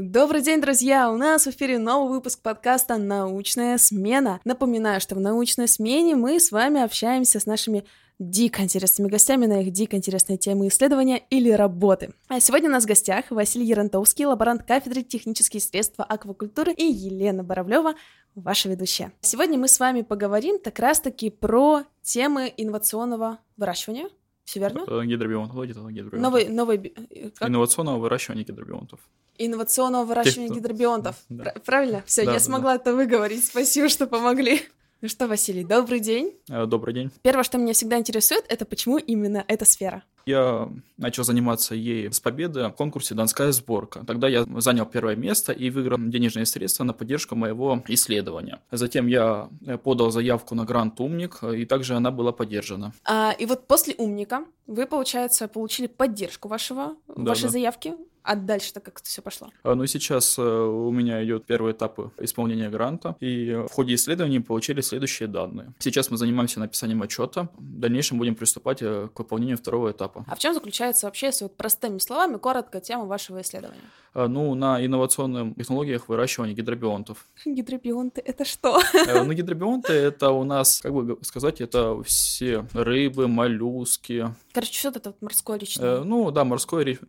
Добрый день, друзья! У нас в эфире новый выпуск подкаста «Научная смена». Напоминаю, что в «Научной смене» мы с вами общаемся с нашими дико интересными гостями на их дико интересные темы исследования или работы. А сегодня у нас в гостях Василий Ярантовский, лаборант кафедры технические средства аквакультуры, и Елена Боровлева, ваша ведущая. Сегодня мы с вами поговорим как раз-таки про темы инновационного выращивания. Все верно? Э, Гидробионтология, гидробионтов. Новый, новый... э, как? Инновационного выращивания гидробионтов. Инновационного выращивания Тех, кто- гидробионтов. Да. Пр- Правильно? Все, Да, я да, смогла это выговорить. Спасибо, что помогли. Ну что, Василий, добрый день. Э, Добрый день. Первое, что меня всегда интересует, это почему именно эта сфера. Я начал заниматься ей с победы в конкурсе «Донская сборка». Тогда я занял первое место и выиграл денежные средства на поддержку моего исследования. Затем я э, подал заявку на грант «Умник», и также она была поддержана. А, и вот после умника вы, получается, получили поддержку вашего, Да, вашей да. заявки. А дальше-то как это все пошло? А, Ну сейчас э, у меня идет первый этап исполнения гранта, и в ходе исследований получили следующие данные. Сейчас мы занимаемся написанием отчета, в дальнейшем будем приступать э, к выполнению второго этапа. А в чем заключается вообще, если вот простыми словами, коротко тема вашего исследования? А, Ну, на инновационных технологиях выращивания гидробионтов. Гидробионты — это что? Э, Ну, гидробионты это у нас, как бы сказать, это все рыбы, моллюски. Короче, что это вот морское личное? Ну, да,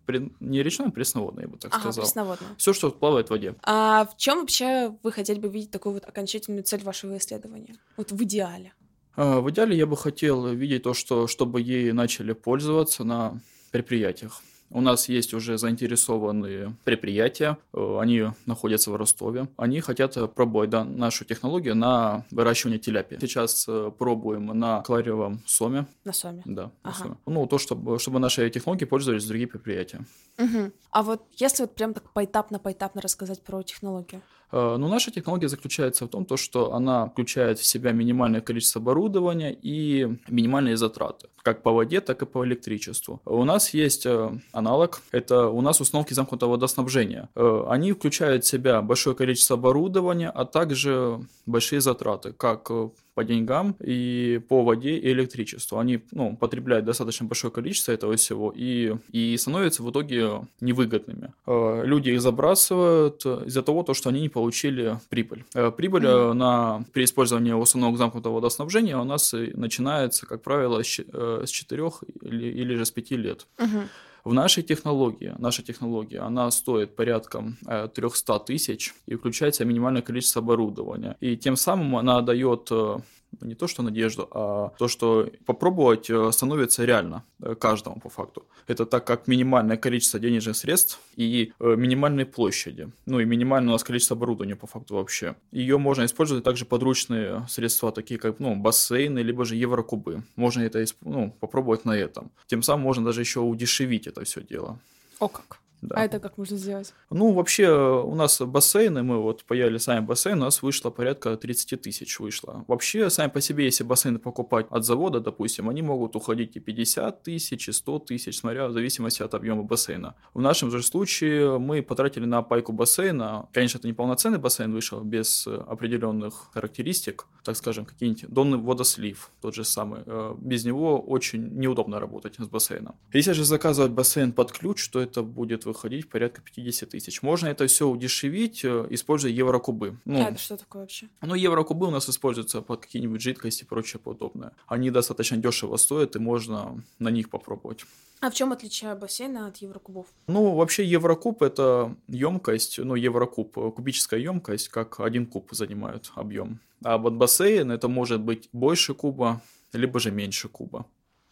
при- не речной, а пресноводный, я бы так ага, сказал. пресноводное. Все, что плавает в воде. А в чем вообще вы хотели бы видеть такую вот окончательную цель вашего исследования? Вот в идеале. А, В идеале я бы хотел видеть то, что чтобы ей начали пользоваться на предприятиях. У нас есть уже заинтересованные предприятия, э, они находятся в Ростове. Они хотят э, пробовать да, нашу технологию на выращивание теляпи. Сейчас э, пробуем на клариевом соме, На Соме. да. на Ага. соме. Ну, то, чтобы, чтобы наши технологии пользовались другие предприятия. Мгм. А вот если вот прям так поэтапно-поэтапно рассказать про технологию. Э, Но наша технология заключается в том, то, что она включает в себя минимальное количество оборудования и минимальные затраты, как по воде, так и по электричеству. У нас есть э, аналог, это у нас установки замкнутого водоснабжения. Э, Они включают в себя большое количество оборудования, а также большие затраты, как по деньгам и по воде и электричеству. Они ну, потребляют достаточно большое количество этого всего и, и становятся в итоге невыгодными. Э, Люди их забрасывают из-за того, то, что они не получили прибыль. Э, Прибыль э, на, при использовании установок замкнутого водоснабжения у нас начинается, как правило, с че- э, с 4 или, или же с 5 лет. Мгм. В нашей технологии, наша технология, она стоит порядка э, 300 тысяч и включает в себя минимальное количество оборудования. И тем самым она дает э, не то что надежду, а то, что попробовать э, становится реально э, каждому по факту. Это так как минимальное количество денежных средств и э, минимальные площади, ну и минимальное у нас количество оборудования по факту вообще. Ее можно использовать также подручные средства, такие как ну, бассейны, либо же еврокубы. Можно это ну, попробовать на этом. Тем самым можно даже еще удешевить это все дело. О как. Да. А это как можно сделать? Ну, вообще, у нас бассейны, мы вот паяли сами бассейн, у нас вышло порядка 30 тысяч вышло. Вообще, сами по себе, если бассейны покупать от завода, допустим, они могут уходить и 50 тысяч, и 100 тысяч, смотря в зависимости от объема бассейна. В нашем же случае мы потратили на пайку бассейна, конечно, это не полноценный бассейн вышел, без определенных характеристик, так скажем, какие-нибудь донный водослив, тот же самый. Э, Без него очень неудобно работать с бассейном. Если же заказывать бассейн под ключ, то это будет выходить порядка 50 тысяч. Можно это все удешевить, э, используя еврокубы. Ну, А это что такое вообще? ну, еврокубы у нас используются под какие-нибудь жидкости и прочее подобное. Они достаточно дешево стоят, и можно на них попробовать. А в чем отличие бассейна от еврокубов? Ну, вообще еврокуб это емкость, ну, еврокуб, э, кубическая емкость, как один куб занимает объем. А вот бассейн это может быть больше куба, либо же меньше куба.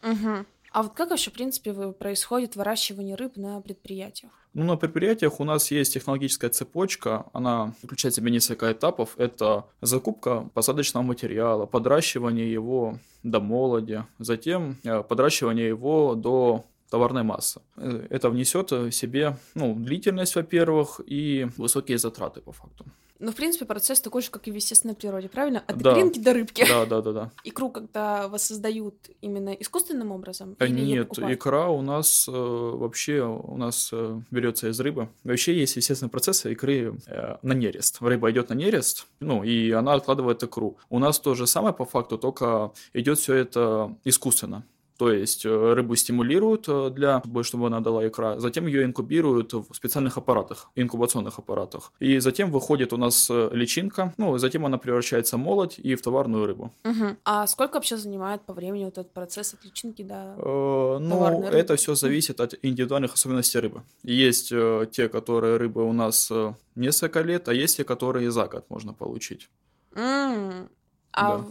Угу. А вот как вообще, в принципе, происходит выращивание рыб на предприятиях? Ну, на предприятиях у нас есть технологическая цепочка, она включает в себя несколько этапов. Это закупка посадочного материала, подращивание его до молоди, затем э, подращивание его до товарной массы. Э, Это внесет в себе ну, длительность, во-первых, и высокие затраты по факту. Ну, в принципе, процесс такой же, как и в естественной природе, правильно? От Да. икринки до рыбки. Да, да, да, да. Икру, когда воссоздают именно искусственным образом? А или Нет, икра у нас э, вообще у нас э, берется из рыбы. Вообще есть естественный процесс икры э, на нерест. Рыба идет на нерест, ну и она откладывает икру. У нас то же самое по факту, только идет все это искусственно. То есть э, рыбу стимулируют э, для чтобы она дала икра, затем ее инкубируют в специальных аппаратах, инкубационных аппаратах. И затем выходит у нас э, личинка, ну, затем она превращается в молоть и в товарную рыбу. Угу. А сколько вообще занимает по времени вот этот процесс от личинки до э, Ну, это все зависит от индивидуальных особенностей рыбы. Есть э, те, которые рыбы у нас э, несколько лет, а есть те, которые за год можно получить. Mm. А да.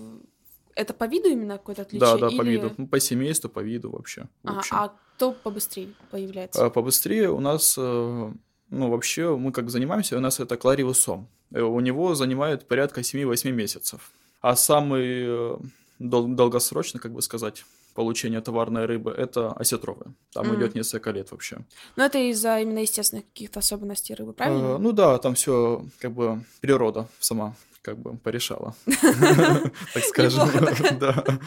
Это по виду именно какое-то отличие? Да, да, или... по виду. Ну, по семейству, по виду вообще. А, а кто побыстрее появляется? А, побыстрее у нас, э, ну, вообще, мы как занимаемся, у нас это клариусом. Э, у него занимает порядка 7-8 месяцев. А самый э, дол- долгосрочный, как бы сказать, получение товарной рыбы, это осетровые. Там mm. идет несколько лет вообще. Но это из-за именно естественных каких-то особенностей рыбы, правильно? А, ну да, там все как бы природа сама как бы порешала, так скажем.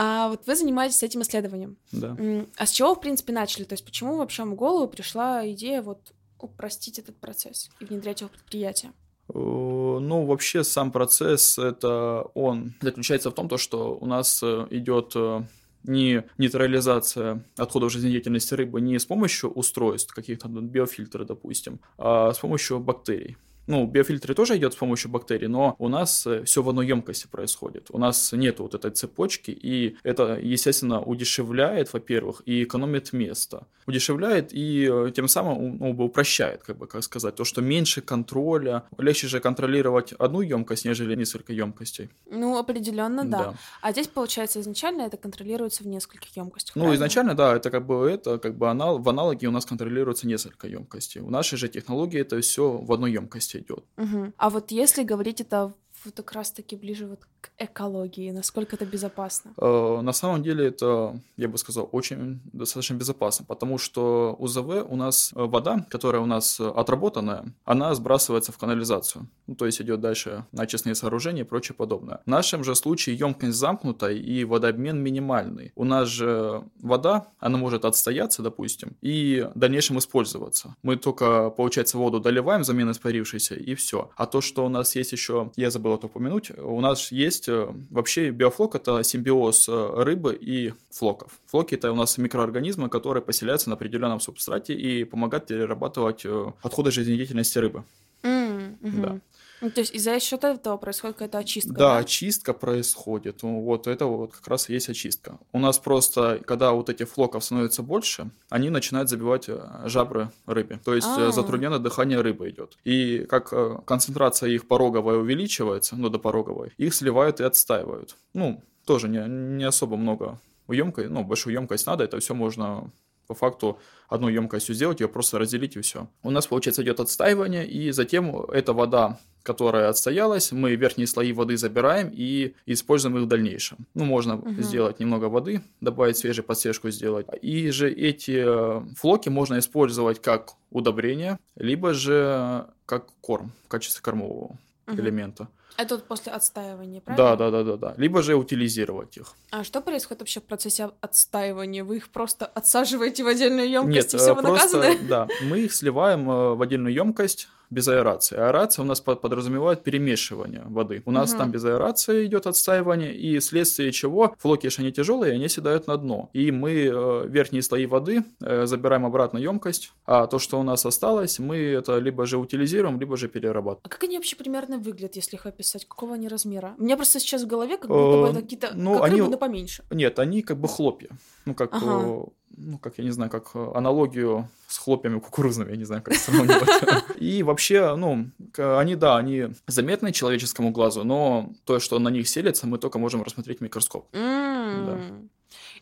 А вот вы занимаетесь этим исследованием. Да. А с чего, в принципе, начали? То есть почему вообще в голову пришла идея вот упростить этот процесс и внедрять его в предприятие? Ну, вообще сам процесс, это он заключается в том, то, что у нас э, идет э, не нейтрализация отходов жизнедеятельности рыбы не с помощью устройств, каких-то биофильтры, допустим, а с помощью бактерий. Ну, биофильтры тоже идет с помощью бактерий, но у нас э, все в одной емкости происходит. У нас нет вот этой цепочки, и это, естественно, удешевляет, во-первых, и экономит место. Удешевляет и э, тем самым ну, упрощает, как бы, как сказать, то, что меньше контроля, легче же контролировать одну емкость, нежели несколько емкостей. Ну, определенно, да. да. А здесь, получается, изначально это контролируется в нескольких емкостях. Ну, изначально, да, это как бы это, как бы анал, в аналоге у нас контролируется несколько емкостей. У нашей же технологии это все в одной емкости идет. Угу. А вот если говорить это вот как раз-таки ближе вот к экологии, насколько это безопасно? Э, на самом деле это, я бы сказал, очень достаточно безопасно, потому что УЗВ у нас э, вода, которая у нас отработанная, она сбрасывается в канализацию, ну, то есть идет дальше на очистные сооружения и прочее подобное. В нашем же случае емкость замкнута и водообмен минимальный. У нас же вода, она может отстояться, допустим, и в дальнейшем использоваться. Мы только, получается, воду доливаем, замен испарившейся, и все. А то, что у нас есть еще, я забыл это упомянуть, у нас есть э, вообще биофлок это симбиоз э, рыбы и флоков. Флоки это у нас микроорганизмы, которые поселяются на определенном субстрате и помогают перерабатывать э, отходы жизнедеятельности рыбы. Mm-hmm. Да. Ну, то есть из-за счет этого происходит какая-то очистка. Да, да, очистка происходит. Ну, вот это вот как раз и есть очистка. У нас просто, когда вот этих флоков становится больше, они начинают забивать э, жабры рыбе. То есть А-а-а. затрудненное дыхание рыбы идет. И как э, концентрация их пороговая увеличивается, ну, до пороговой, их сливают и отстаивают. Ну, тоже не, не особо много емкость, ну, большую емкость надо, это все можно по факту одну емкостью сделать, ее просто разделить и все. У нас, получается, идет отстаивание, и затем эта вода, которая отстоялась, мы верхние слои воды забираем и используем их в дальнейшем. Ну, можно угу. сделать немного воды, добавить свежую подсвежку сделать. И же эти э, флоки можно использовать как удобрение, либо же как корм в качестве кормового угу. элемента. Это вот после отстаивания, правильно? Да, да, да, да, да. Либо же утилизировать их. А что происходит вообще в процессе отстаивания? Вы их просто отсаживаете в отдельную емкость Нет, и все, вы просто, наказаны? Да, мы их сливаем э, в отдельную емкость, без аэрации. Аэрация у нас подразумевает перемешивание воды. У нас угу. там без аэрации идет отстаивание, и вследствие чего флоки, если они тяжелые, они седают на дно. И мы э, верхние слои воды э, забираем обратно емкость, а то, что у нас осталось, мы это либо же утилизируем, либо же перерабатываем. А как они вообще примерно выглядят, если их описать? Какого они размера? У меня просто сейчас в голове как будто бы э, это какие-то ну, как они... рыбы, но поменьше. Нет, они как бы хлопья. Ну, как ага ну, как я не знаю, как э, аналогию с хлопьями кукурузными, я не знаю, как сравнивать. И вообще, ну, они, да, они заметны человеческому глазу, но то, что на них селится, мы только можем рассмотреть микроскоп.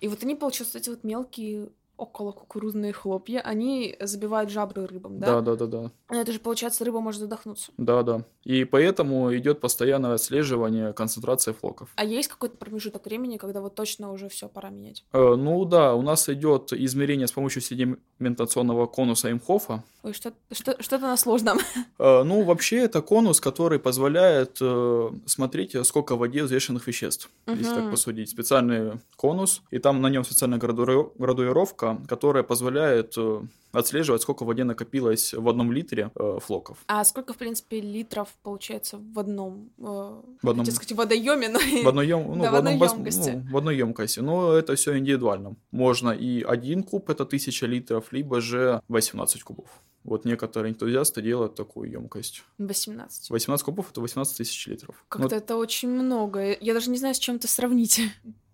И вот они, получается, эти вот мелкие около кукурузные хлопья, они забивают жабры рыбам, да? Да, да, да, да. Но это же, получается, рыба может задохнуться. Да, да. И поэтому идет постоянное отслеживание концентрации флоков. А есть какой-то промежуток времени, когда вот точно уже все пора менять? Э, ну да, у нас идет измерение с помощью седиментационного конуса Имхофа. Ой, что, что, что-то на сложном. Э, ну, вообще, это конус, который позволяет э, смотреть, сколько в воде взвешенных веществ. Если так посудить. Специальный конус, и там на нем специальная градуи- градуировка, которая позволяет э, отслеживать, сколько в воде накопилось в одном литре э, флоков. А сколько, в принципе, литров получается в одном, э, В одном- сказать, водоеме, но... В одной, ем- ну, Да, в в одном ёмкости. ну, в одной емкости. Но это все индивидуально. Можно и один куб, это 1000 литров, либо же 18 кубов. Вот некоторые энтузиасты делают такую емкость. 18. 18 кубов это 18 тысяч литров. Как-то это очень много. Я даже не знаю, с чем это сравнить.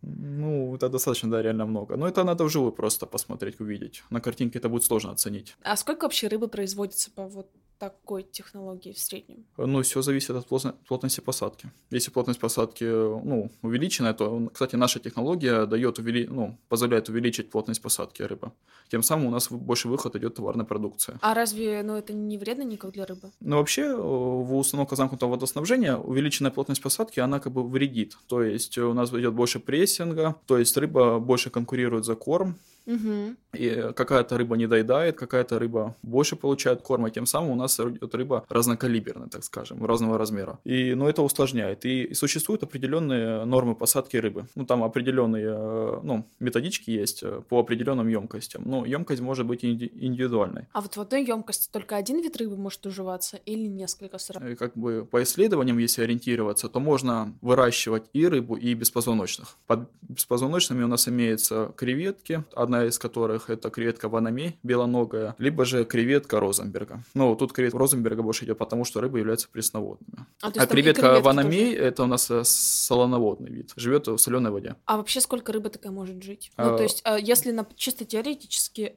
Ну, это достаточно, да, реально много. Но это надо вживую просто посмотреть, увидеть. На картинке это будет сложно оценить. А сколько вообще рыбы производится по вот такой технологии в среднем? Ну, все зависит от плотно- плотности посадки. Если плотность посадки, ну, увеличенная, то, кстати, наша технология дает увели... ну, позволяет увеличить плотность посадки рыбы. Тем самым у нас больше выход идет товарной продукции. А разве, ну, это не вредно никак для рыбы? Но вообще э, в установках замкнутого водоснабжения увеличенная плотность посадки, она как бы вредит. То есть у нас идет больше прессинга, то есть рыба больше конкурирует за корм, Угу. и какая-то рыба не доедает, какая-то рыба больше получает корма, тем самым у нас идет рыба разнокалиберная, так скажем, разного размера. И, ну, это усложняет. И, и существуют определенные нормы посадки рыбы. Ну, там определенные, э, ну, методички есть э, по определенным емкостям. Ну, емкость может быть инди- индивидуальной. А вот в одной емкости только один вид рыбы может уживаться или несколько сразу? И как бы по исследованиям, если ориентироваться, то можно выращивать и рыбу, и беспозвоночных. Под беспозвоночными у нас имеются креветки, одна из которых это креветка ванами, белоногая, либо же креветка Розенберга. Ну, тут креветка Розенберга больше идет потому, что рыбы являются пресноводными. А, А креветка ванами это у нас э, солоноводный вид, живет в соленой воде. А вообще сколько рыба такая может жить? А, Ну, то есть, а, если на, чисто теоретически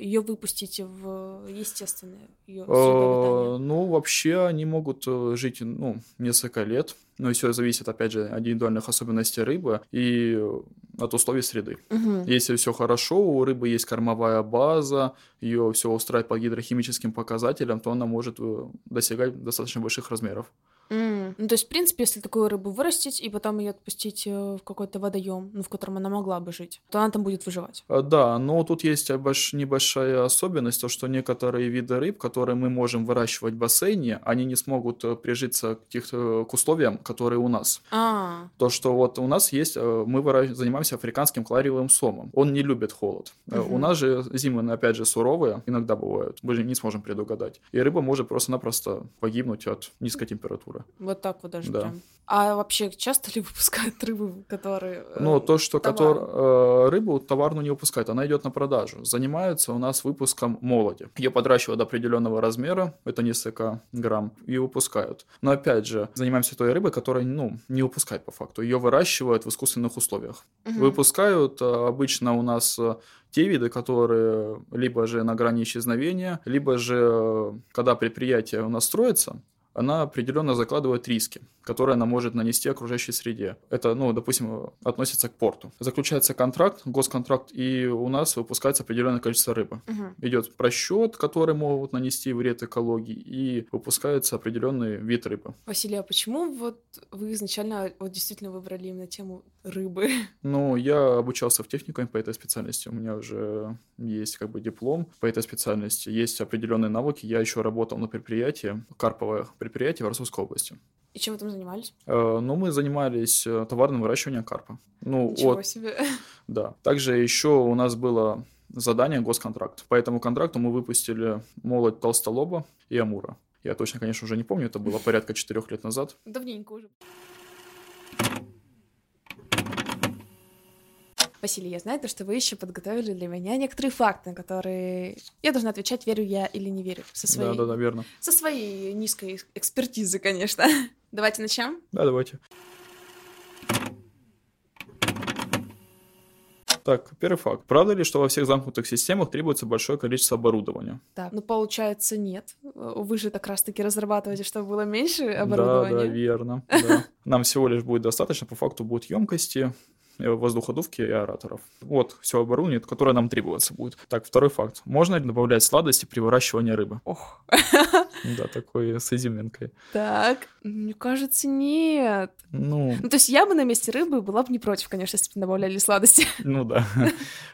ее выпустить в естественное ее Э, Ну, вообще они могут э, жить, ну, несколько лет. Но все зависит, опять же, от индивидуальных особенностей рыбы и э, от условий среды. Если все хорошо, у рыбы есть кормовая база, ее все устраивает по гидрохимическим показателям, то она может э, достигать достаточно больших размеров. Ну, то есть, в принципе, если такую рыбу вырастить и потом ее отпустить э, в какой-то водоем, ну, в котором она могла бы жить, то она там будет выживать. А, Да, но тут есть небольшая особенность, то что некоторые виды рыб, которые мы можем выращивать в бассейне, они не смогут э, прижиться к, тех, э, к условиям, которые у нас. А, То, что вот у нас есть, э, мы выра- занимаемся африканским клариевым сомом. Он не любит холод. Э, Мгм. У нас же зимы, опять же, суровые, иногда бывают. Мы же не сможем предугадать. И рыба может просто-напросто погибнуть от низкой температуры. Вот так вот даже Да. прям. А вообще часто ли выпускают рыбы, которые... э, Ну, то, что товар. котор, э, рыбу товарную не выпускают, она идет на продажу. Занимаются у нас выпуском молоди. Ее подращивают до определенного размера, это несколько грамм, и выпускают. Но опять же, занимаемся той рыбой, которая, ну, не выпускает по факту. Ее выращивают в искусственных условиях. Мгм. Выпускают э, обычно у нас те виды, которые либо же на грани исчезновения, либо же, когда предприятие у нас строится, она определенно закладывает риски, которые она может нанести окружающей среде. Это, ну, допустим, относится к порту. Заключается контракт, госконтракт, и у нас выпускается определенное количество рыбы. Мгм. Идет просчет, который могут нанести вред экологии, и выпускается определенный вид рыбы. Василий, а почему вот вы изначально вот действительно выбрали именно тему рыбы? Ну, я обучался в техникуме по этой специальности. У меня уже есть как бы диплом по этой специальности. Есть определенные навыки. Я еще работал на предприятии, карповое предприятие в Ростовской области. И чем вы там занимались? Э, Но мы занимались э, товарным выращиванием карпа. Ну, Ничего вот, себе. да. Также еще у нас было задание госконтракт. По этому контракту мы выпустили молоть толстолоба и амура. Я точно, конечно, уже не помню, это было порядка четырех лет назад. Давненько уже. Василий, я знаю, то, что вы еще подготовили для меня некоторые факты, на которые я должна отвечать, верю я или не верю. Со своей, Да, да, да, верно. Со своей низкой экспертизы, конечно. Давайте начнем. Да, давайте. Так, первый факт. Правда ли, что во всех замкнутых системах требуется большое количество оборудования? Так, ну получается нет. Вы же как раз-таки разрабатываете, чтобы было меньше Да, да, оборудования. верно. да. Нам всего лишь будет достаточно, по факту будут емкости, воздуходувки и аэраторов. Вот все оборудование, которое нам требуется будет. Так, второй факт. Можно ли добавлять сладости при выращивании рыбы? Ох. Да, такой с изюминкой. Так, мне кажется, нет. Ну, Ну, то есть я бы на месте рыбы была бы не против, конечно, если бы добавляли сладости. ну да.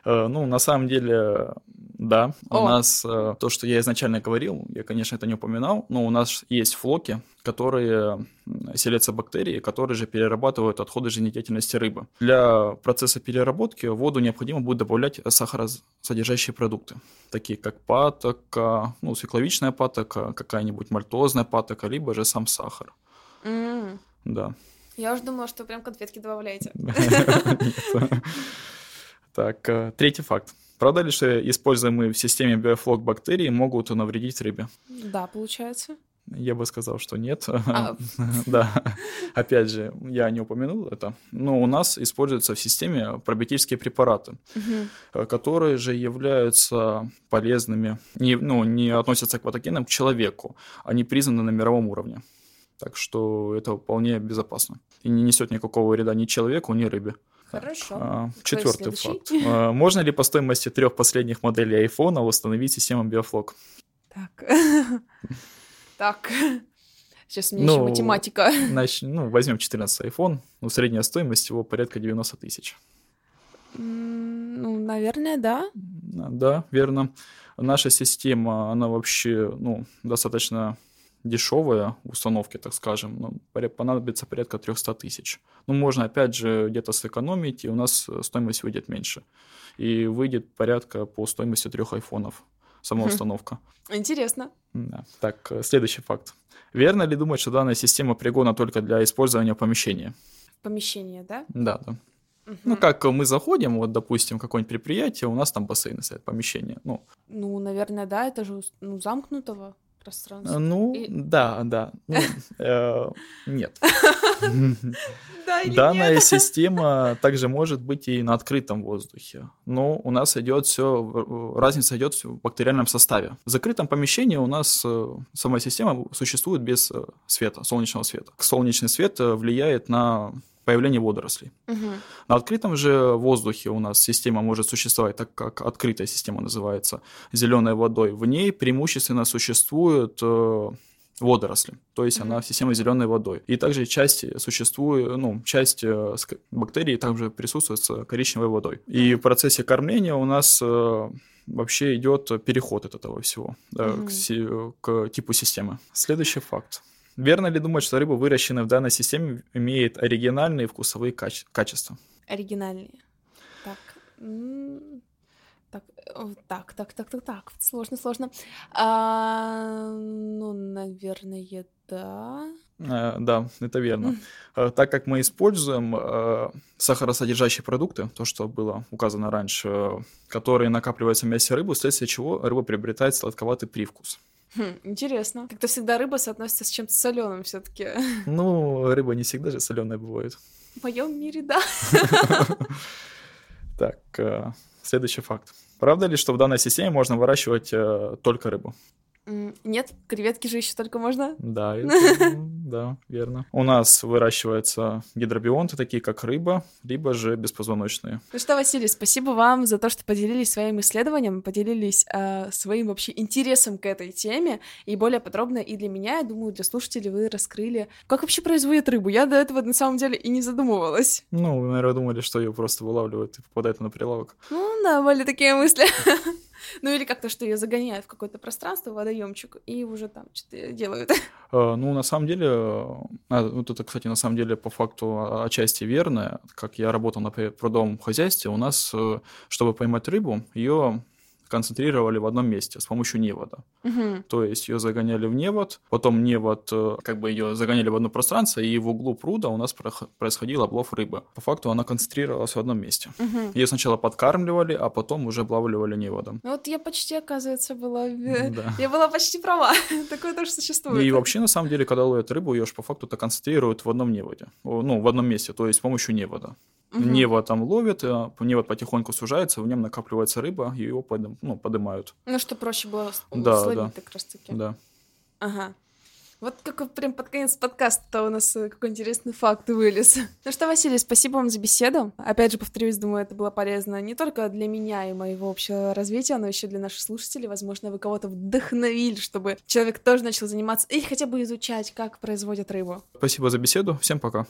Э, Ну, на самом деле, Да, у О. нас э, то, что я изначально говорил, я, конечно, это не упоминал, но у нас есть флоки, которые селятся бактерии, которые же перерабатывают отходы жизнедеятельности рыбы. Для процесса переработки в воду необходимо будет добавлять сахаросодержащие продукты, такие как патока, ну, свекловичная патока, какая-нибудь мальтозная патока, либо же сам сахар. М, Да. Я уже думала, что прям конфетки добавляете. Так, э, третий факт. Правда ли, что используемые в системе биофлок бактерии могут навредить рыбе? Да, получается. Я бы сказал, что нет. А. Да, опять же, я не упомянул это, но у нас используются в системе пробиотические препараты, э, которые же являются полезными, не, ну, не относятся к патогенам, к человеку, они признаны на мировом уровне. Так что это вполне безопасно. И не несет никакого вреда ни человеку, ни рыбе. Хорошо. А, Четвертый факт. А, Можно ли по стоимости трех последних моделей айфона установить систему биофлок? Так. Так. Сейчас мне еще Ну, математика. Нач- ну, возьмем 14 iPhone, ну, средняя стоимость его порядка 90 тысяч. Ну, наверное, да. Да, верно. Наша система, она вообще, ну, достаточно дешевая в установке, так скажем. Ну, понадобится порядка 300 тысяч. Ну, можно, опять же, где-то сэкономить, и у нас э, стоимость выйдет меньше. И выйдет порядка по стоимости трех айфонов сама установка. Интересно. Да. Так, э, следующий факт. Верно ли думать, что данная система пригодна только для использования в помещении? Помещение, да? Да, да. Мгм. Ну, как мы заходим, вот, допустим, какое-нибудь предприятие, у нас там бассейны стоят, помещение. Ну, Ну, наверное, да, это же ну, замкнутого э, пространства. ну И- да, да. Ну, э, нет. Да Данная система также может быть и на открытом воздухе. Но у нас идет все, разница идет в бактериальном составе. В закрытом помещении у нас э, сама система существует без э, света, солнечного света. Солнечный свет э, влияет на появление водорослей. Мгм. На открытом же воздухе у нас система может существовать, так как открытая система называется, зеленой водой. В ней преимущественно существуют э, водоросли, то есть она система зеленой водой. И также часть существует, ну, часть э, бактерий также присутствует с коричневой водой. И в процессе кормления у нас э, вообще идет переход от этого всего Мгм. к, к типу системы. Следующий факт. Верно ли думать, что рыба, выращенная в данной системе, имеет оригинальные вкусовые каче- качества? Оригинальные. Так. М, Так, э, так, так, так, так, так. Сложно, сложно. А, ну, наверное, да. Э, Да, это верно. Э, Так как мы используем э, сахаросодержащие продукты, то, что было указано раньше, э, которые накапливаются в мясе рыбы, вследствие чего рыба приобретает сладковатый привкус. Хм, интересно. Как-то всегда рыба соотносится с чем-то соленым все-таки. Ну, рыба не всегда же соленая бывает. В моем мире, да. Так, э, следующий факт. Правда ли, что в данной системе можно выращивать э, только рыбу? Нет, креветки же еще только можно. Да, это, да, верно. У нас выращиваются гидробионты, такие как рыба, либо же беспозвоночные. Ну что, Василий, спасибо вам за то, что поделились своим исследованием, поделились а, своим вообще интересом к этой теме, и более подробно и для меня, я думаю, для слушателей вы раскрыли, как вообще производят рыбу. Я до этого на самом деле и не задумывалась. Ну, вы, наверное, думали, что ее просто вылавливают и попадает на прилавок. Ну да, были такие мысли. Ну или как-то, что ее загоняют в какое-то пространство, водоемчик, и уже там что-то делают. Э, Ну, на самом деле, э, а, вот это, кстати, на самом деле по факту о- отчасти верно. Как я работал на прудовом хозяйстве, у нас, э, чтобы поймать рыбу, ее концентрировали в одном месте с помощью невода. Мгм. То есть ее загоняли в невод, потом невод, э, как бы ее загоняли в одно пространство, и в углу пруда у нас происходил облов рыбы. По факту она концентрировалась в одном месте. Мгм. Ее сначала подкармливали, а потом уже облавливали неводом. Ну вот я почти, оказывается, была... э, Да. Я была почти права. Такое тоже существует. И вообще, на самом деле, когда ловят рыбу, ее же по факту-то концентрируют в одном неводе. Ну, в одном месте, то есть с помощью невода. Мгм. Невод там ловят, а невод потихоньку сужается, в нем накапливается рыба, и его подым- ну, подымают. Ну, что проще было Да, словить да. как раз-таки. Да. Ага. Вот как прям под конец подкаста у нас э, какой интересный факт вылез. Ну что, Василий, спасибо вам за беседу. Опять же, повторюсь, думаю, это было полезно не только для меня и моего общего развития, но еще для наших слушателей. Возможно, вы кого-то вдохновили, чтобы человек тоже начал заниматься или хотя бы изучать, как производят рыбу. Спасибо за беседу. Всем пока.